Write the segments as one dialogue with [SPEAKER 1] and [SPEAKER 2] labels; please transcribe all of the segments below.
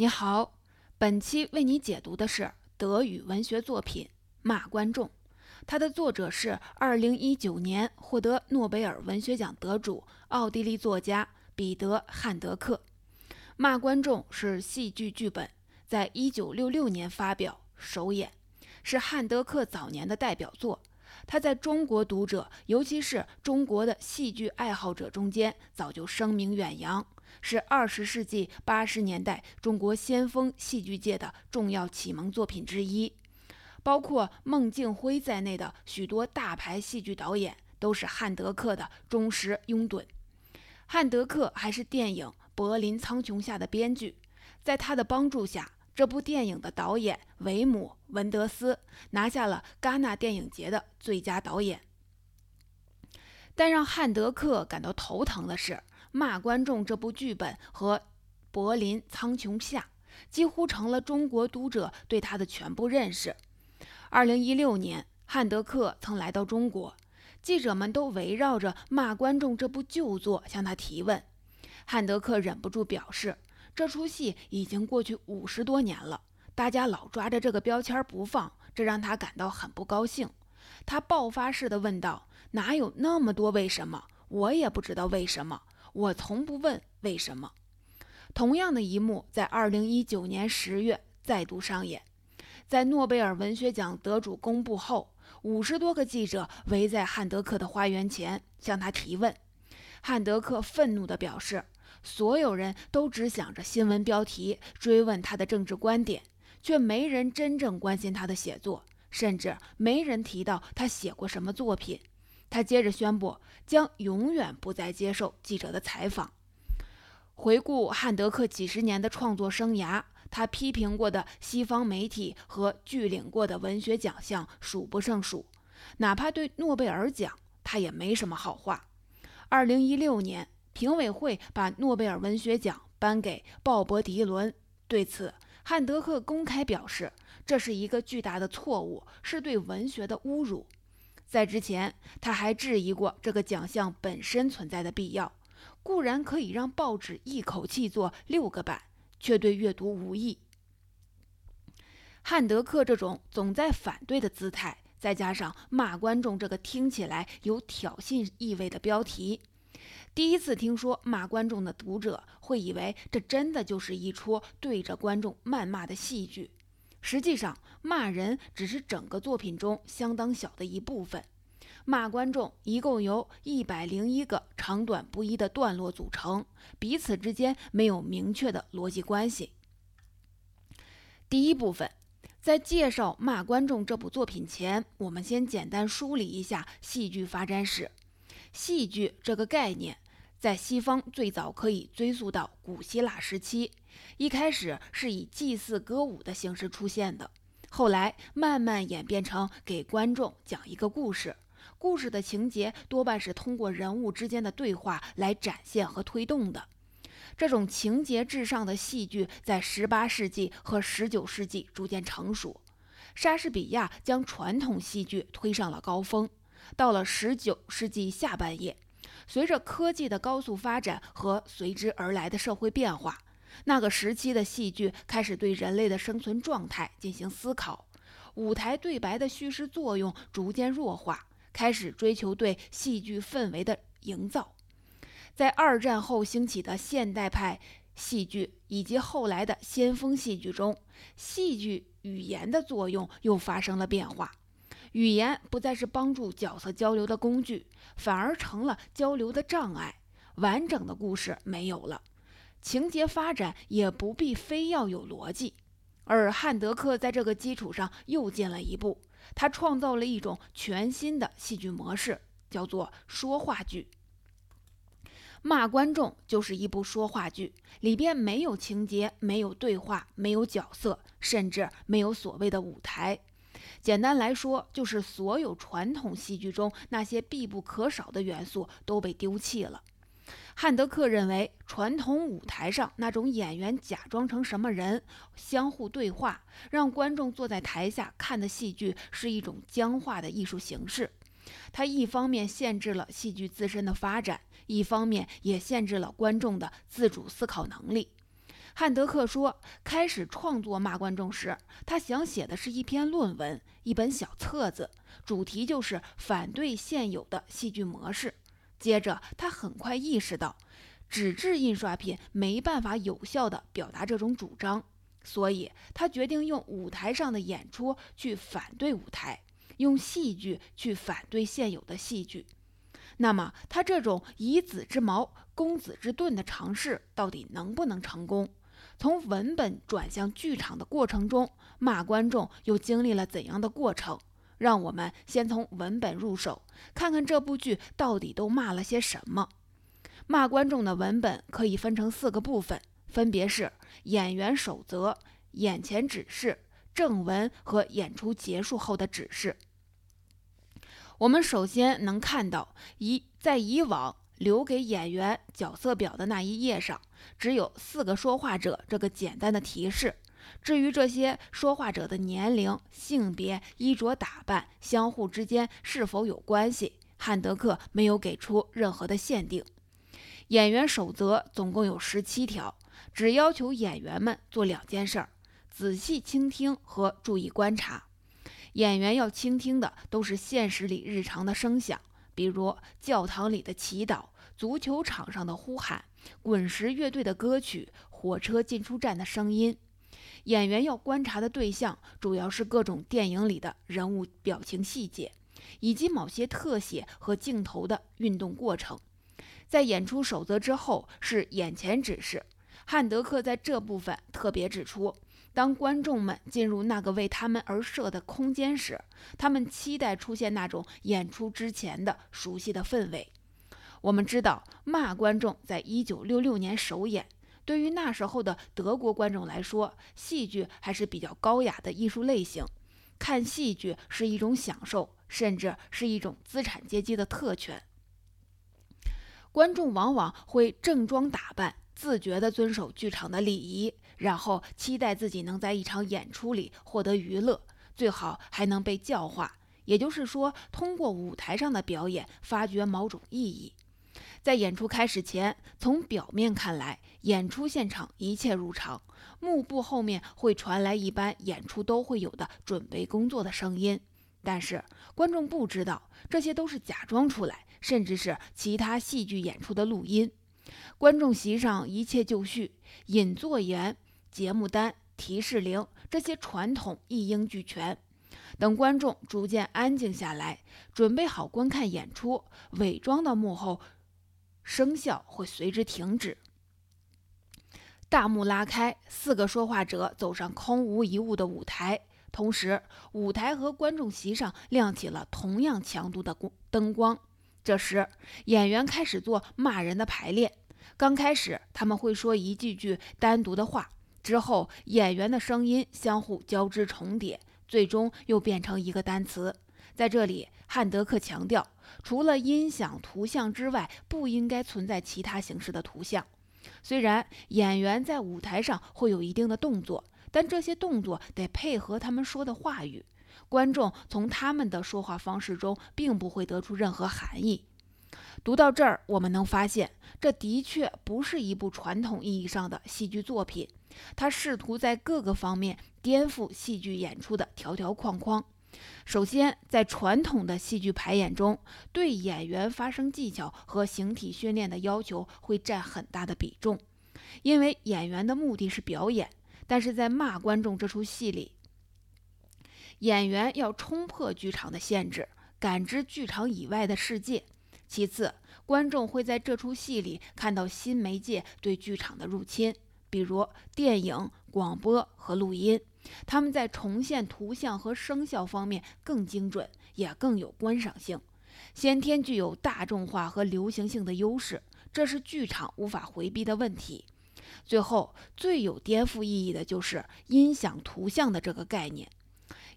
[SPEAKER 1] 你好，本期为你解读的是德语文学作品《骂观众》，它的作者是2019年获得诺贝尔文学奖得主奥地利作家彼得·汉德克。《骂观众》是戏剧剧本，在1966年发表首演，是汉德克早年的代表作。他在中国读者，尤其是中国的戏剧爱好者中间，早就声名远扬。是二十世纪八十年代中国先锋戏剧界的重要启蒙作品之一，包括孟敬辉在内的许多大牌戏剧导演都是汉德克的忠实拥趸。汉德克还是电影《柏林苍穹下》的编剧，在他的帮助下，这部电影的导演维姆·文德斯拿下了戛纳电影节的最佳导演。但让汉德克感到头疼的是。骂观众这部剧本和《柏林苍穹下》几乎成了中国读者对他的全部认识。二零一六年，汉德克曾来到中国，记者们都围绕着《骂观众》这部旧作向他提问。汉德克忍不住表示：“这出戏已经过去五十多年了，大家老抓着这个标签不放，这让他感到很不高兴。”他爆发式的问道：“哪有那么多为什么？我也不知道为什么。”我从不问为什么。同样的一幕在二零一九年十月再度上演，在诺贝尔文学奖得主公布后，五十多个记者围在汉德克的花园前向他提问。汉德克愤怒地表示：“所有人都只想着新闻标题，追问他的政治观点，却没人真正关心他的写作，甚至没人提到他写过什么作品。”他接着宣布，将永远不再接受记者的采访。回顾汉德克几十年的创作生涯，他批评过的西方媒体和拒领过的文学奖项数不胜数，哪怕对诺贝尔奖，他也没什么好话。二零一六年，评委会把诺贝尔文学奖颁给鲍勃·迪伦，对此，汉德克公开表示，这是一个巨大的错误，是对文学的侮辱。在之前，他还质疑过这个奖项本身存在的必要。固然可以让报纸一口气做六个版，却对阅读无益。汉德克这种总在反对的姿态，再加上骂观众这个听起来有挑衅意味的标题，第一次听说骂观众的读者会以为这真的就是一出对着观众谩骂的戏剧。实际上，骂人只是整个作品中相当小的一部分。骂观众一共由一百零一个长短不一的段落组成，彼此之间没有明确的逻辑关系。第一部分，在介绍《骂观众》这部作品前，我们先简单梳理一下戏剧发展史。戏剧这个概念。在西方最早可以追溯到古希腊时期，一开始是以祭祀歌舞的形式出现的，后来慢慢演变成给观众讲一个故事，故事的情节多半是通过人物之间的对话来展现和推动的。这种情节至上的戏剧在十八世纪和十九世纪逐渐成熟，莎士比亚将传统戏剧推上了高峰。到了十九世纪下半叶。随着科技的高速发展和随之而来的社会变化，那个时期的戏剧开始对人类的生存状态进行思考，舞台对白的叙事作用逐渐弱化，开始追求对戏剧氛围的营造。在二战后兴起的现代派戏剧以及后来的先锋戏剧中，戏剧语言的作用又发生了变化。语言不再是帮助角色交流的工具，反而成了交流的障碍。完整的故事没有了，情节发展也不必非要有逻辑。而汉德克在这个基础上又进了一步，他创造了一种全新的戏剧模式，叫做说话剧。骂观众就是一部说话剧，里边没有情节，没有对话，没有角色，甚至没有所谓的舞台。简单来说，就是所有传统戏剧中那些必不可少的元素都被丢弃了。汉德克认为，传统舞台上那种演员假装成什么人，相互对话，让观众坐在台下看的戏剧是一种僵化的艺术形式。它一方面限制了戏剧自身的发展，一方面也限制了观众的自主思考能力。汉德克说，开始创作《骂观众》时，他想写的是一篇论文，一本小册子，主题就是反对现有的戏剧模式。接着，他很快意识到，纸质印刷品没办法有效地表达这种主张，所以他决定用舞台上的演出去反对舞台，用戏剧去反对现有的戏剧。那么，他这种以子之矛攻子之盾的尝试到底能不能成功？从文本转向剧场的过程中，骂观众又经历了怎样的过程？让我们先从文本入手，看看这部剧到底都骂了些什么。骂观众的文本可以分成四个部分，分别是演员守则、眼前指示、正文和演出结束后的指示。我们首先能看到，以在以往留给演员角色表的那一页上，只有四个说话者这个简单的提示。至于这些说话者的年龄、性别、衣着打扮相互之间是否有关系，汉德克没有给出任何的限定。演员守则总共有十七条，只要求演员们做两件事儿：仔细倾听和注意观察。演员要倾听的都是现实里日常的声响，比如教堂里的祈祷、足球场上的呼喊、滚石乐队的歌曲、火车进出站的声音。演员要观察的对象主要是各种电影里的人物表情细节，以及某些特写和镜头的运动过程。在演出守则之后是眼前指示，汉德克在这部分特别指出。当观众们进入那个为他们而设的空间时，他们期待出现那种演出之前的熟悉的氛围。我们知道，骂观众在一九六六年首演，对于那时候的德国观众来说，戏剧还是比较高雅的艺术类型，看戏剧是一种享受，甚至是一种资产阶级的特权。观众往往会正装打扮，自觉地遵守剧场的礼仪。然后期待自己能在一场演出里获得娱乐，最好还能被教化，也就是说，通过舞台上的表演发掘某种意义。在演出开始前，从表面看来，演出现场一切如常，幕布后面会传来一般演出都会有的准备工作的声音。但是观众不知道，这些都是假装出来，甚至是其他戏剧演出的录音。观众席上一切就绪，引座言。节目单、提示铃，这些传统一应俱全。等观众逐渐安静下来，准备好观看演出，伪装的幕后生效会随之停止。大幕拉开，四个说话者走上空无一物的舞台，同时舞台和观众席上亮起了同样强度的光灯光。这时，演员开始做骂人的排练。刚开始，他们会说一句句单独的话。之后，演员的声音相互交织重叠，最终又变成一个单词。在这里，汉德克强调，除了音响、图像之外，不应该存在其他形式的图像。虽然演员在舞台上会有一定的动作，但这些动作得配合他们说的话语。观众从他们的说话方式中并不会得出任何含义。读到这儿，我们能发现，这的确不是一部传统意义上的戏剧作品。他试图在各个方面颠覆戏剧演出的条条框框。首先，在传统的戏剧排演中，对演员发声技巧和形体训练的要求会占很大的比重，因为演员的目的是表演。但是在骂观众这出戏里，演员要冲破剧场的限制，感知剧场以外的世界。其次，观众会在这出戏里看到新媒介对剧场的入侵。比如电影、广播和录音，他们在重现图像和声效方面更精准，也更有观赏性，先天具有大众化和流行性的优势，这是剧场无法回避的问题。最后，最有颠覆意义的就是音响图像的这个概念。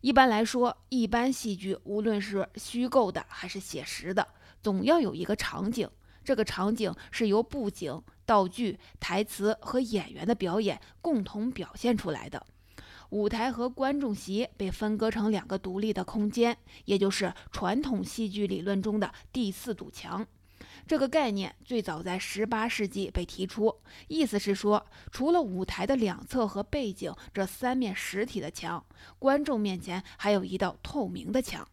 [SPEAKER 1] 一般来说，一般戏剧无论是虚构的还是写实的，总要有一个场景，这个场景是由布景。道具、台词和演员的表演共同表现出来的。舞台和观众席被分割成两个独立的空间，也就是传统戏剧理论中的第四堵墙。这个概念最早在18世纪被提出，意思是说，除了舞台的两侧和背景这三面实体的墙，观众面前还有一道透明的墙。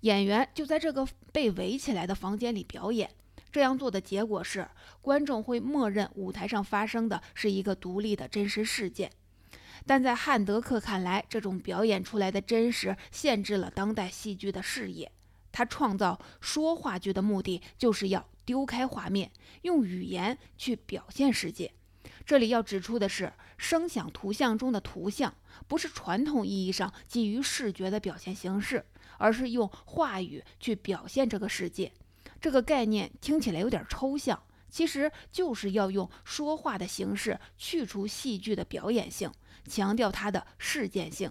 [SPEAKER 1] 演员就在这个被围起来的房间里表演。这样做的结果是，观众会默认舞台上发生的是一个独立的真实事件。但在汉德克看来，这种表演出来的真实限制了当代戏剧的视野。他创造说话剧的目的，就是要丢开画面，用语言去表现世界。这里要指出的是，声响图像中的图像不是传统意义上基于视觉的表现形式，而是用话语去表现这个世界。这个概念听起来有点抽象，其实就是要用说话的形式去除戏剧的表演性，强调它的事件性。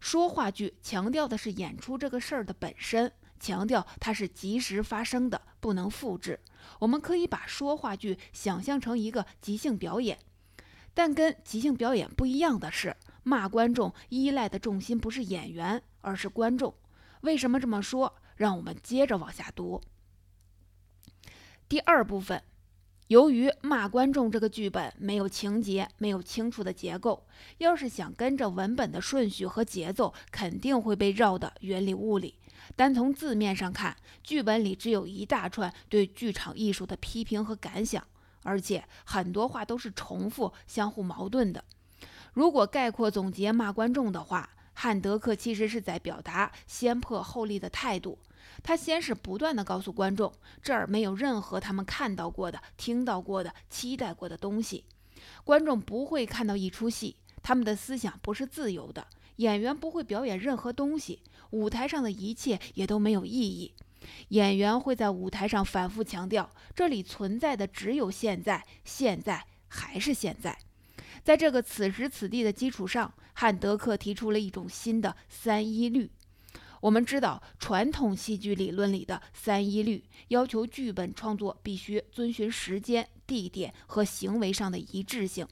[SPEAKER 1] 说话剧强调的是演出这个事儿的本身。强调它是即时发生的，不能复制。我们可以把说话剧想象成一个即兴表演，但跟即兴表演不一样的是，骂观众依赖的重心不是演员，而是观众。为什么这么说？让我们接着往下读。第二部分，由于骂观众这个剧本没有情节，没有清楚的结构，要是想跟着文本的顺序和节奏，肯定会被绕得云里雾里。单从字面上看，剧本里只有一大串对剧场艺术的批评和感想，而且很多话都是重复、相互矛盾的。如果概括总结骂观众的话，汉德克其实是在表达先破后立的态度。他先是不断地告诉观众，这儿没有任何他们看到过的、听到过的、期待过的东西。观众不会看到一出戏，他们的思想不是自由的。演员不会表演任何东西，舞台上的一切也都没有意义。演员会在舞台上反复强调，这里存在的只有现在，现在还是现在。在这个此时此地的基础上，汉德克提出了一种新的三一律。我们知道，传统戏剧理论里的三一律要求剧本创作必须遵循时间、地点和行为上的一致性。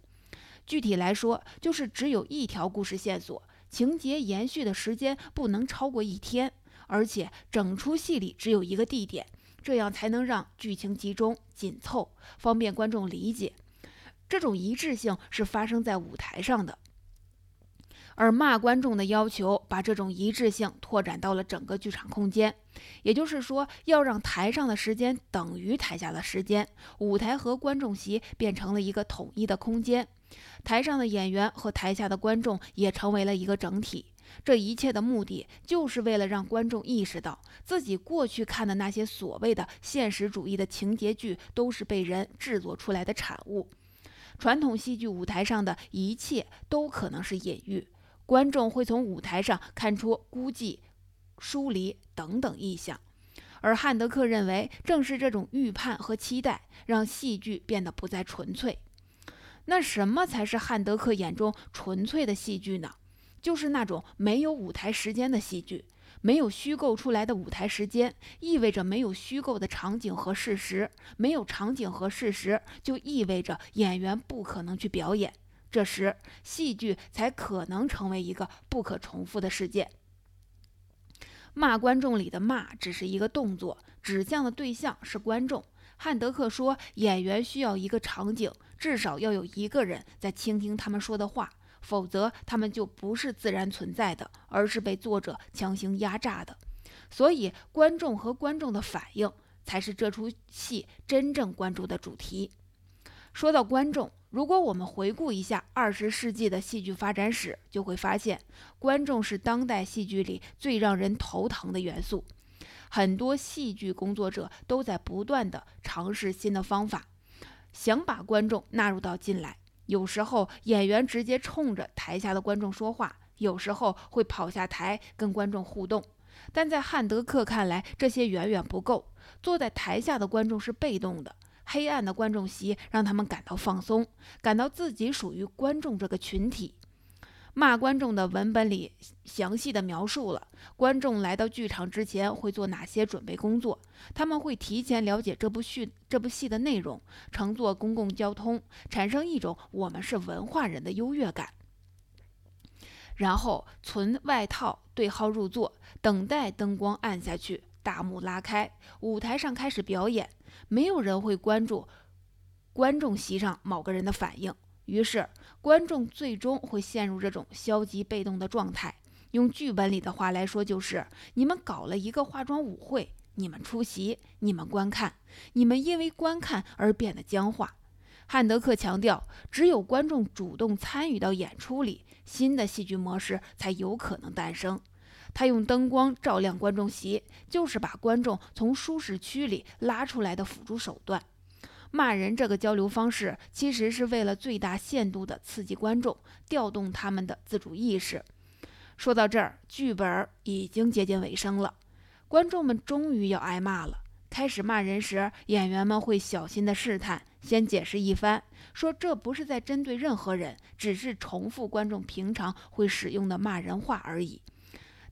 [SPEAKER 1] 具体来说，就是只有一条故事线索。情节延续的时间不能超过一天，而且整出戏里只有一个地点，这样才能让剧情集中紧凑，方便观众理解。这种一致性是发生在舞台上的，而骂观众的要求把这种一致性拓展到了整个剧场空间，也就是说，要让台上的时间等于台下的时间，舞台和观众席变成了一个统一的空间。台上的演员和台下的观众也成为了一个整体。这一切的目的，就是为了让观众意识到，自己过去看的那些所谓的现实主义的情节剧，都是被人制作出来的产物。传统戏剧舞台上的一切都可能是隐喻，观众会从舞台上看出孤寂、疏离等等意象。而汉德克认为，正是这种预判和期待，让戏剧变得不再纯粹。那什么才是汉德克眼中纯粹的戏剧呢？就是那种没有舞台时间的戏剧。没有虚构出来的舞台时间，意味着没有虚构的场景和事实。没有场景和事实，就意味着演员不可能去表演。这时，戏剧才可能成为一个不可重复的事件。骂观众里的骂只是一个动作，指向的对象是观众。汉德克说，演员需要一个场景。至少要有一个人在倾听他们说的话，否则他们就不是自然存在的，而是被作者强行压榨的。所以，观众和观众的反应才是这出戏真正关注的主题。说到观众，如果我们回顾一下二十世纪的戏剧发展史，就会发现，观众是当代戏剧里最让人头疼的元素。很多戏剧工作者都在不断地尝试新的方法。想把观众纳入到进来，有时候演员直接冲着台下的观众说话，有时候会跑下台跟观众互动。但在汉德克看来，这些远远不够。坐在台下的观众是被动的，黑暗的观众席让他们感到放松，感到自己属于观众这个群体。骂观众的文本里详细的描述了观众来到剧场之前会做哪些准备工作，他们会提前了解这部剧这部戏的内容，乘坐公共交通，产生一种我们是文化人的优越感，然后存外套对号入座，等待灯光暗下去，大幕拉开，舞台上开始表演，没有人会关注观众席上某个人的反应，于是观众最终会陷入这种消极被动的状态。用剧本里的话来说，就是你们搞了一个化妆舞会，你们出席，你们观看，你们因为观看而变得僵化。汉德克强调，只有观众主动参与到演出里，新的戏剧模式才有可能诞生。他用灯光照亮观众席，就是把观众从舒适区里拉出来的辅助手段。骂人这个交流方式，其实是为了最大限度地刺激观众，调动他们的自主意识。说到这儿，剧本已经接近尾声了，观众们终于要挨骂了。开始骂人时，演员们会小心地试探，先解释一番，说这不是在针对任何人，只是重复观众平常会使用的骂人话而已。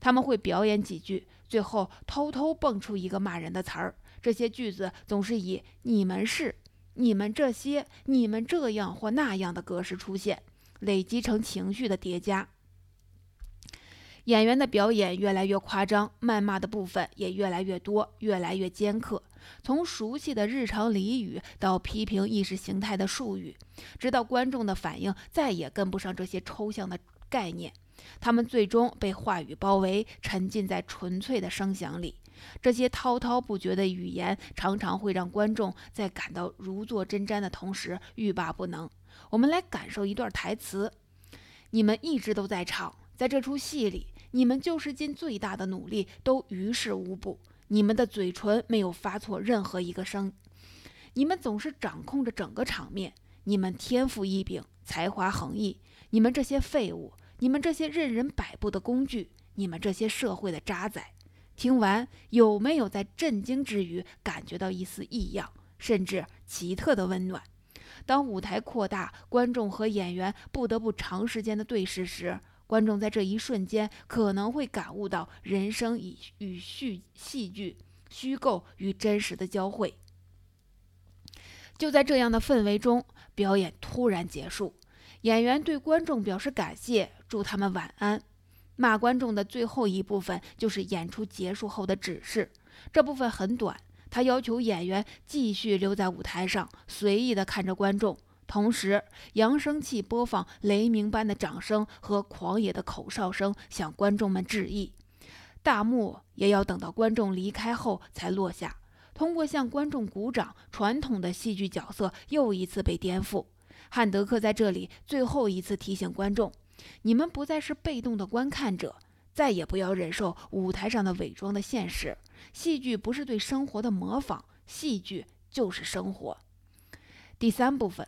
[SPEAKER 1] 他们会表演几句，最后偷偷蹦出一个骂人的词儿。这些句子总是以“你们是”“你们这些”“你们这样”或那样的格式出现，累积成情绪的叠加。演员的表演越来越夸张，谩骂的部分也越来越多，越来越尖刻。从熟悉的日常俚语到批评意识形态的术语，直到观众的反应再也跟不上这些抽象的概念，他们最终被话语包围，沉浸在纯粹的声响里。这些滔滔不绝的语言常常会让观众在感到如坐针毡的同时欲罢不能。我们来感受一段台词：你们一直都在唱。在这出戏里，你们就是尽最大的努力，都于事无补。你们的嘴唇没有发错任何一个声，你们总是掌控着整个场面。你们天赋异禀，才华横溢。你们这些废物，你们这些任人摆布的工具，你们这些社会的渣滓。听完，有没有在震惊之余感觉到一丝异样，甚至奇特的温暖？当舞台扩大，观众和演员不得不长时间的对视时。观众在这一瞬间可能会感悟到人生与与戏戏剧、虚构与真实的交汇。就在这样的氛围中，表演突然结束，演员对观众表示感谢，祝他们晚安。骂观众的最后一部分就是演出结束后的指示，这部分很短，他要求演员继续留在舞台上，随意地看着观众。同时，扬声器播放雷鸣般的掌声和狂野的口哨声，向观众们致意。大幕也要等到观众离开后才落下。通过向观众鼓掌，传统的戏剧角色又一次被颠覆。汉德克在这里最后一次提醒观众：你们不再是被动的观看者，再也不要忍受舞台上的伪装的现实。戏剧不是对生活的模仿，戏剧就是生活。第三部分。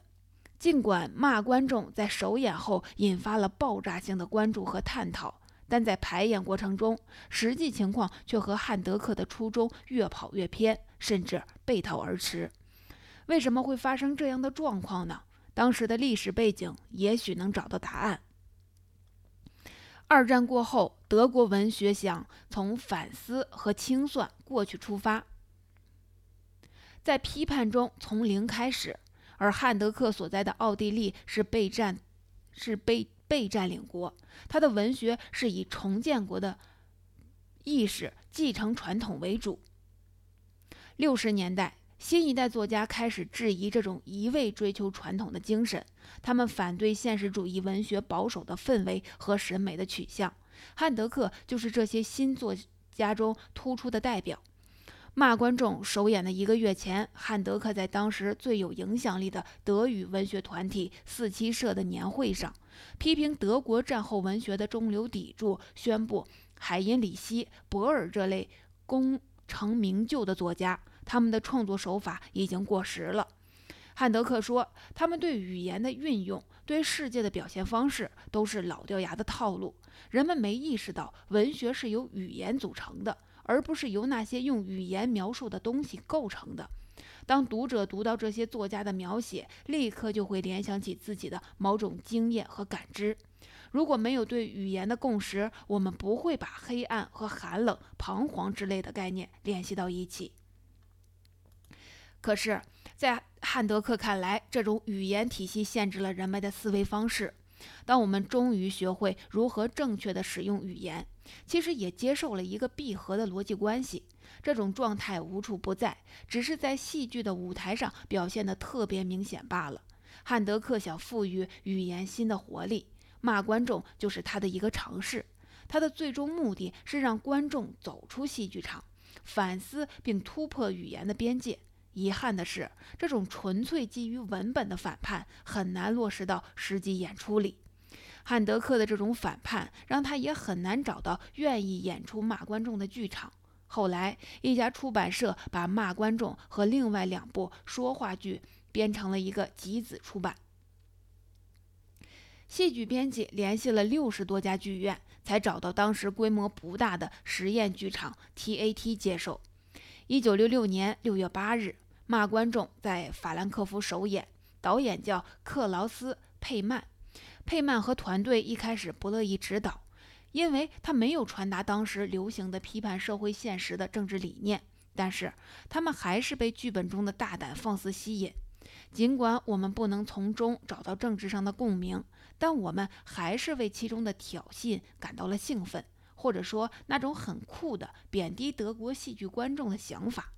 [SPEAKER 1] 尽管骂观众在首演后引发了爆炸性的关注和探讨，但在排演过程中，实际情况却和汉德克的初衷越跑越偏，甚至背道而驰。为什么会发生这样的状况呢？当时的历史背景也许能找到答案。二战过后，德国文学想从反思和清算过去出发，在批判中从零开始。而汉德克所在的奥地利是被占，是被被占领国，他的文学是以重建国的意识、继承传统为主。六十年代，新一代作家开始质疑这种一味追求传统的精神，他们反对现实主义文学保守的氛围和审美的取向。汉德克就是这些新作家中突出的代表。骂观众首演的一个月前，汉德克在当时最有影响力的德语文学团体四七社的年会上，批评德国战后文学的中流砥柱，宣布海因里希·博尔这类功成名就的作家，他们的创作手法已经过时了。汉德克说，他们对语言的运用，对世界的表现方式，都是老掉牙的套路。人们没意识到，文学是由语言组成的。而不是由那些用语言描述的东西构成的。当读者读到这些作家的描写，立刻就会联想起自己的某种经验和感知。如果没有对语言的共识，我们不会把黑暗和寒冷、彷徨之类的概念联系到一起。可是，在汉德克看来，这种语言体系限制了人们的思维方式。当我们终于学会如何正确的使用语言，其实也接受了一个闭合的逻辑关系。这种状态无处不在，只是在戏剧的舞台上表现得特别明显罢了。汉德克想赋予语言新的活力，骂观众就是他的一个尝试。他的最终目的是让观众走出戏剧场，反思并突破语言的边界。遗憾的是，这种纯粹基于文本的反叛很难落实到实际演出里。汉德克的这种反叛让他也很难找到愿意演出骂观众的剧场。后来，一家出版社把骂观众和另外两部说话剧编成了一个集子出版。戏剧编辑联系了六十多家剧院，才找到当时规模不大的实验剧场 TAT 接受。一九六六年六月八日。骂观众在法兰克福首演，导演叫克劳斯·佩曼。佩曼和团队一开始不乐意指导，因为他没有传达当时流行的批判社会现实的政治理念。但是他们还是被剧本中的大胆放肆吸引。尽管我们不能从中找到政治上的共鸣，但我们还是为其中的挑衅感到了兴奋，或者说那种很酷的贬低德国戏剧观众的想法。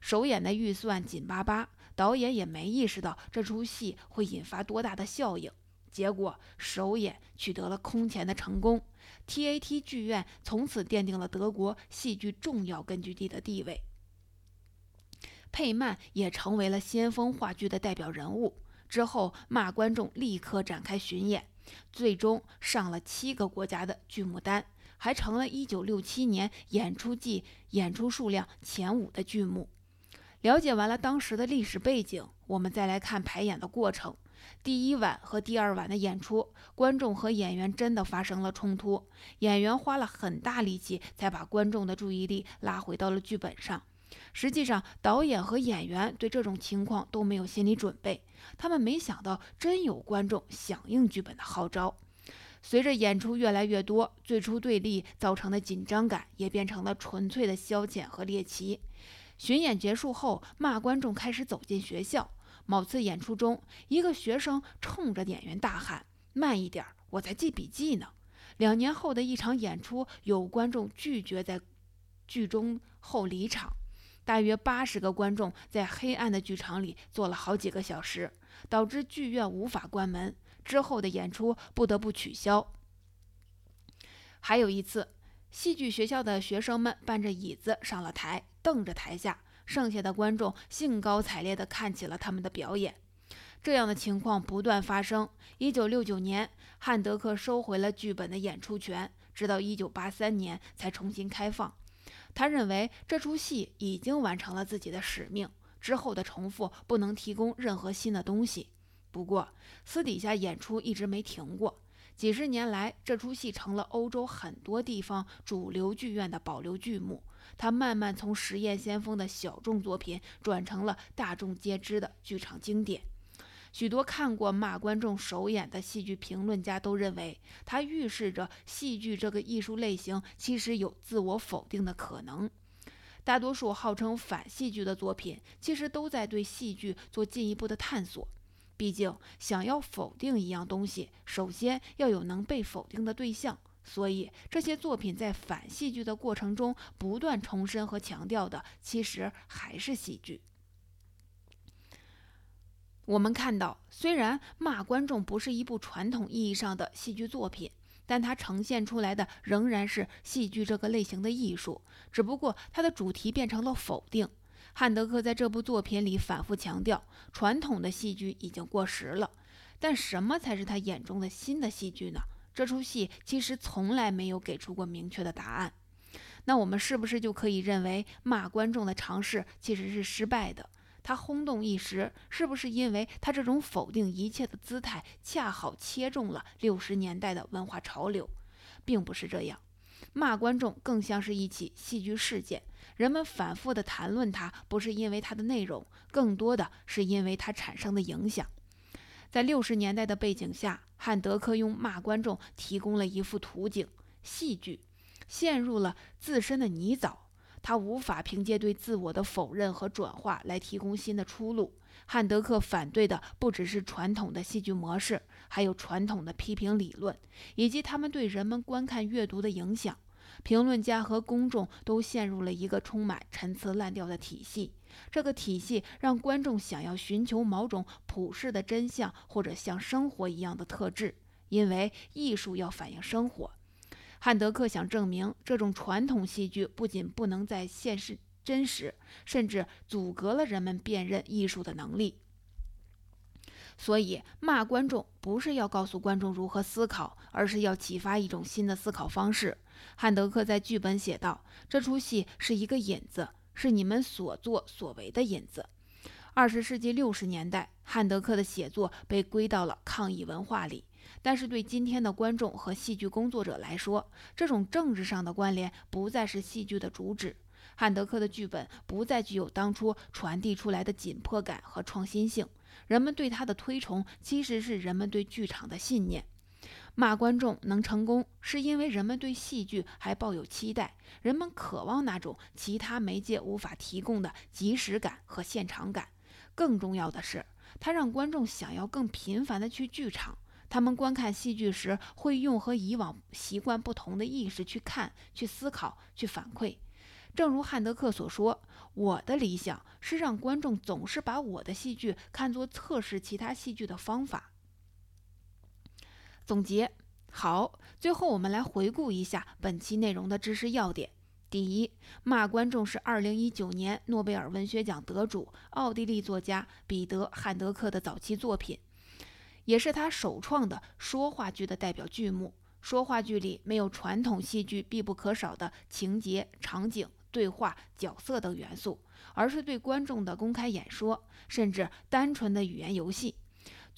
[SPEAKER 1] 首演的预算紧巴巴，导演也没意识到这出戏会引发多大的效应。结果首演取得了空前的成功，TAT 剧院从此奠定了德国戏剧重要根据地的地位。佩曼也成为了先锋话剧的代表人物。之后，骂观众立刻展开巡演，最终上了七个国家的剧目单，还成了1967年演出季演出数量前五的剧目。了解完了当时的历史背景，我们再来看排演的过程。第一晚和第二晚的演出，观众和演员真的发生了冲突，演员花了很大力气才把观众的注意力拉回到了剧本上。实际上，导演和演员对这种情况都没有心理准备，他们没想到真有观众响应剧本的号召。随着演出越来越多，最初对立造成的紧张感也变成了纯粹的消遣和猎奇。巡演结束后，骂观众开始走进学校。某次演出中，一个学生冲着演员大喊：“慢一点，我在记笔记呢。”两年后的一场演出，有观众拒绝在剧中后离场，大约八十个观众在黑暗的剧场里坐了好几个小时，导致剧院无法关门。之后的演出不得不取消。还有一次。戏剧学校的学生们搬着椅子上了台，瞪着台下，剩下的观众兴高采烈地看起了他们的表演。这样的情况不断发生。一九六九年，汉德克收回了剧本的演出权，直到一九八三年才重新开放。他认为这出戏已经完成了自己的使命，之后的重复不能提供任何新的东西。不过，私底下演出一直没停过。几十年来，这出戏成了欧洲很多地方主流剧院的保留剧目。他慢慢从实验先锋的小众作品，转成了大众皆知的剧场经典。许多看过骂观众首演的戏剧评论家都认为，它预示着戏剧这个艺术类型其实有自我否定的可能。大多数号称反戏剧的作品，其实都在对戏剧做进一步的探索。毕竟，想要否定一样东西，首先要有能被否定的对象。所以，这些作品在反戏剧的过程中不断重申和强调的，其实还是戏剧。我们看到，虽然《骂观众》不是一部传统意义上的戏剧作品，但它呈现出来的仍然是戏剧这个类型的艺术，只不过它的主题变成了否定。汉德克在这部作品里反复强调，传统的戏剧已经过时了。但什么才是他眼中的新的戏剧呢？这出戏其实从来没有给出过明确的答案。那我们是不是就可以认为骂观众的尝试其实是失败的？他轰动一时，是不是因为他这种否定一切的姿态恰好切中了六十年代的文化潮流？并不是这样。骂观众更像是一起戏剧事件。人们反复地谈论它，不是因为它的内容，更多的是因为它产生的影响。在六十年代的背景下，汉德克用骂观众提供了一幅图景：戏剧陷入了自身的泥沼，他无法凭借对自我的否认和转化来提供新的出路。汉德克反对的不只是传统的戏剧模式，还有传统的批评理论，以及他们对人们观看阅读的影响。评论家和公众都陷入了一个充满陈词滥调的体系。这个体系让观众想要寻求某种普世的真相，或者像生活一样的特质，因为艺术要反映生活。汉德克想证明，这种传统戏剧不仅不能在现实真实，甚至阻隔了人们辨认艺术的能力。所以，骂观众不是要告诉观众如何思考，而是要启发一种新的思考方式。汉德克在剧本写道：“这出戏是一个引子，是你们所作所为的引子。”二十世纪六十年代，汉德克的写作被归到了抗议文化里。但是对今天的观众和戏剧工作者来说，这种政治上的关联不再是戏剧的主旨。汉德克的剧本不再具有当初传递出来的紧迫感和创新性。人们对他的推崇，其实是人们对剧场的信念。骂观众能成功，是因为人们对戏剧还抱有期待，人们渴望那种其他媒介无法提供的即时感和现场感。更重要的是，它让观众想要更频繁地去剧场。他们观看戏剧时，会用和以往习惯不同的意识去看、去思考、去反馈。正如汉德克所说：“我的理想是让观众总是把我的戏剧看作测试其他戏剧的方法。”总结好，最后我们来回顾一下本期内容的知识要点。第一，骂观众是2019年诺贝尔文学奖得主、奥地利作家彼得·汉德克的早期作品。也是他首创的说话剧的代表剧目。说话剧里没有传统戏剧必不可少的情节、场景、对话、角色等元素，而是对观众的公开演说，甚至单纯的语言游戏。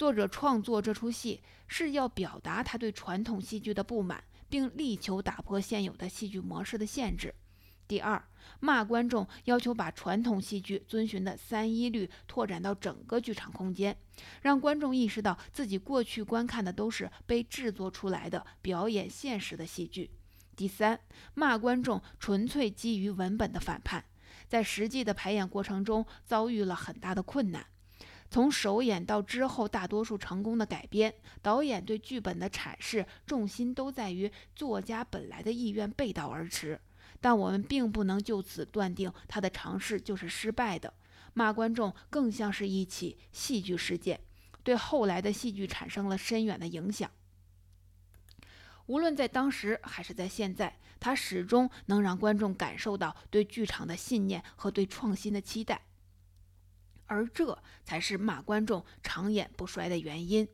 [SPEAKER 1] 作者创作这出戏是要表达他对传统戏剧的不满，并力求打破现有的戏剧模式的限制。第二，骂观众要求把传统戏剧遵循的三一律拓展到整个剧场空间，让观众意识到自己过去观看的都是被制作出来的表演现实的戏剧。第三，骂观众纯粹基于文本的反叛，在实际的排演过程中遭遇了很大的困难。从首演到之后大多数成功的改编，导演对剧本的阐释重心都在于作家本来的意愿背道而驰。但我们并不能就此断定他的尝试就是失败的。骂观众更像是一起戏剧事件，对后来的戏剧产生了深远的影响。无论在当时还是在现在，他始终能让观众感受到对剧场的信念和对创新的期待，而这才是骂观众长演不衰的原因。